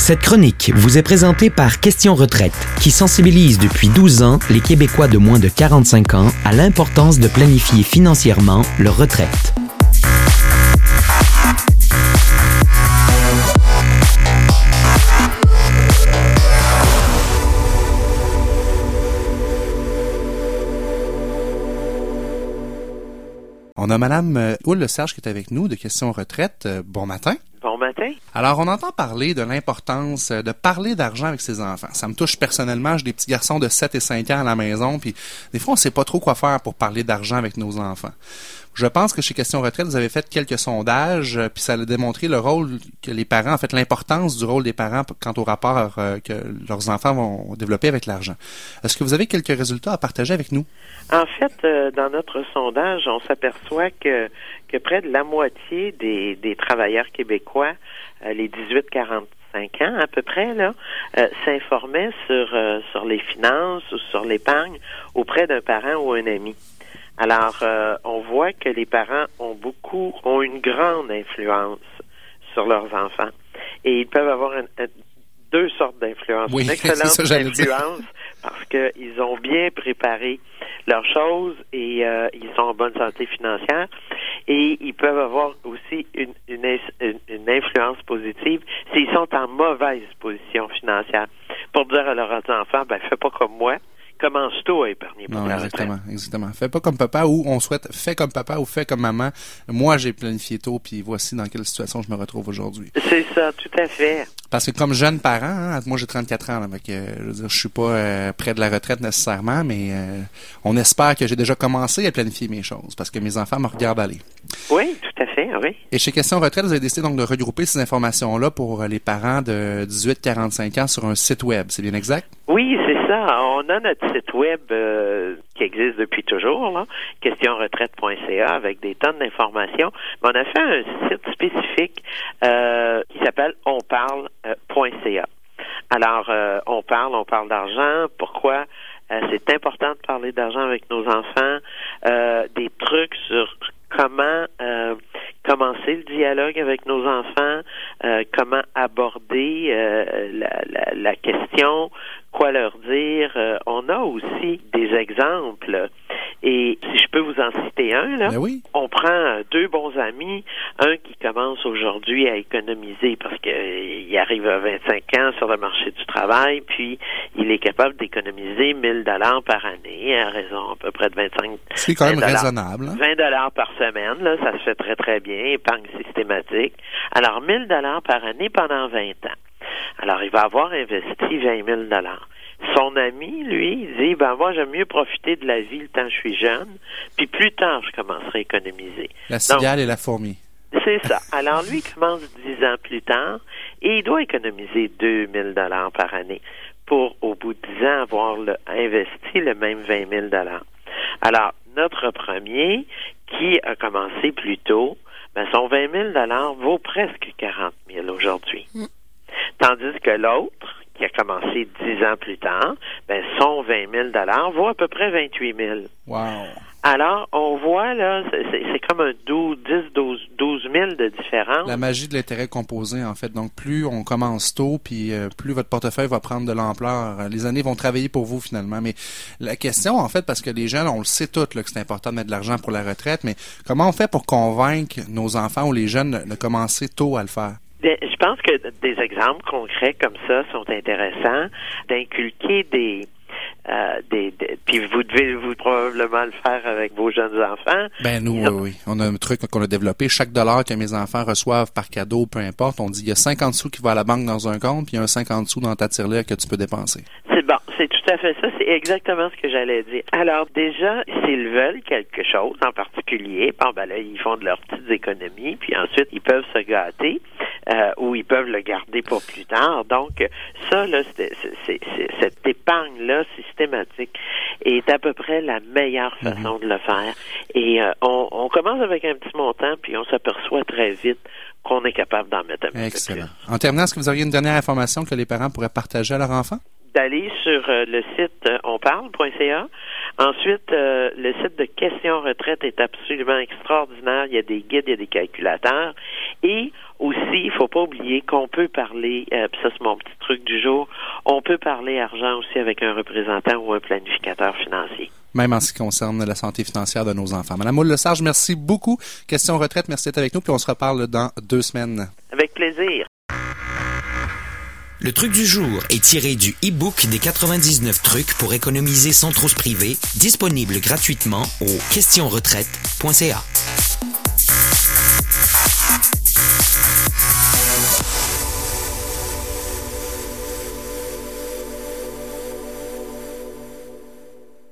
Cette chronique vous est présentée par Question Retraite, qui sensibilise depuis 12 ans les Québécois de moins de 45 ans à l'importance de planifier financièrement leur retraite. On a Madame euh, Oule Serge qui est avec nous de Question Retraite. Euh, bon matin. Matin? Alors, on entend parler de l'importance euh, de parler d'argent avec ses enfants. Ça me touche personnellement. J'ai des petits garçons de 7 et 5 ans à la maison, puis des fois, on sait pas trop quoi faire pour parler d'argent avec nos enfants. Je pense que chez Question Retraite, vous avez fait quelques sondages, euh, puis ça a démontré le rôle que les parents, en fait, l'importance du rôle des parents quant au rapport euh, que leurs enfants vont développer avec l'argent. Est-ce que vous avez quelques résultats à partager avec nous? En fait, dans notre sondage, on s'aperçoit que, que près de la moitié des, des travailleurs québécois, les 18-45 ans à peu près, là, s'informaient sur, sur les finances ou sur l'épargne auprès d'un parent ou un ami. Alors, euh, on voit que les parents ont beaucoup, ont une grande influence sur leurs enfants. Et ils peuvent avoir deux sortes d'influence. Oui, une excellente influence parce qu'ils ont bien préparé leurs choses et euh, ils sont en bonne santé financière. Et ils peuvent avoir aussi une, une, une influence positive s'ils sont en mauvaise position financière. Pour dire à leurs enfants, ben, fais pas comme moi commence tôt à épargner pour non, exactement, exactement. Fais pas comme papa ou on souhaite fais comme papa ou fais comme maman. Moi, j'ai planifié tôt puis voici dans quelle situation je me retrouve aujourd'hui. C'est ça, tout à fait. Parce que comme jeune parent, hein, moi j'ai 34 ans, là, je veux dire, je suis pas euh, près de la retraite nécessairement, mais euh, on espère que j'ai déjà commencé à planifier mes choses parce que mes enfants me regardent aller. Oui, tout à fait, oui. Et chez Question Retraite, vous avez décidé donc de regrouper ces informations-là pour les parents de 18-45 ans sur un site web, c'est bien exact? On a notre site web euh, qui existe depuis toujours, là, questionretraite.ca, avec des tonnes d'informations. Mais on a fait un site spécifique euh, qui s'appelle onparle.ca. Alors, euh, on parle, on parle d'argent. Pourquoi? c'est important de parler d'argent avec nos enfants. des trucs sur comment commencer le dialogue avec nos enfants, comment aborder la, la, la, question, quoi leur dire. Euh, on a aussi des exemples. Et si je peux vous en citer un, là, ben oui. on prend deux bons amis, un qui commence aujourd'hui à économiser parce qu'il euh, arrive à 25 ans sur le marché du travail, puis il est capable d'économiser 1000 dollars par année à raison à peu près de 25. C'est quand même raisonnable. 20 hein? dollars par semaine, là, ça se fait très très bien, épargne systématique. Alors 1000 dollars par année pendant 20 ans. Alors, il va avoir investi 20 000 son ami, lui, dit ben moi j'aime mieux profiter de la vie le temps que je suis jeune, puis plus tard je commencerai à économiser. La cigale et la fourmi. C'est ça. Alors lui il commence dix ans plus tard et il doit économiser 2000 dollars par année pour au bout de dix ans avoir investi le même 20 000 dollars. Alors notre premier qui a commencé plus tôt, ben son 20 000 dollars vaut presque 40 000 aujourd'hui. Mm. Tandis que l'autre, qui a commencé dix ans plus tard, ben, son 20 000 vaut à peu près 28 000 Wow. Alors, on voit, là, c'est comme un 12, 10, 12, 12 000 de différence. La magie de l'intérêt composé, en fait. Donc, plus on commence tôt, puis euh, plus votre portefeuille va prendre de l'ampleur. Les années vont travailler pour vous, finalement. Mais la question, en fait, parce que les jeunes, on le sait tous, là, que c'est important de mettre de l'argent pour la retraite, mais comment on fait pour convaincre nos enfants ou les jeunes de commencer tôt à le faire? Je pense que des exemples concrets comme ça sont intéressants, d'inculquer des, euh, des, puis vous devez vous probablement le faire avec vos jeunes enfants. Ben nous, oui, oui. On a un truc qu'on a développé. Chaque dollar que mes enfants reçoivent par cadeau, peu importe, on dit il y a 50 sous qui va à la banque dans un compte, puis il y a un 50 sous dans ta tirelire que tu peux dépenser. C'est bon, c'est tout à fait ça. C'est exactement ce que j'allais dire. Alors déjà, s'ils veulent quelque chose en particulier, bon ben là, ils font de leurs petites économies, puis ensuite ils peuvent se gâter euh, ou ils peuvent le garder pour plus tard. Donc ça, là, c'est, cette épargne-là systématique est à peu près la meilleure mhm. façon de le faire. Et euh, on, on, commence avec un petit montant, puis on s'aperçoit très vite qu'on est capable d'en mettre un Excellent. En terminant, est-ce que vous auriez une dernière information que les parents pourraient partager à leur enfant? d'aller sur euh, le site onparle.ca. Ensuite, euh, le site de Questions Retraite est absolument extraordinaire. Il y a des guides, il y a des calculateurs. Et aussi, il faut pas oublier qu'on peut parler, euh, ça c'est mon petit truc du jour, on peut parler argent aussi avec un représentant ou un planificateur financier. Même en ce qui concerne la santé financière de nos enfants. Madame Moule-Lesage, merci beaucoup. Question retraite, merci d'être avec nous, puis on se reparle dans deux semaines. Le truc du jour est tiré du e-book des 99 trucs pour économiser sans trop se priver, disponible gratuitement au questionretraite.ca.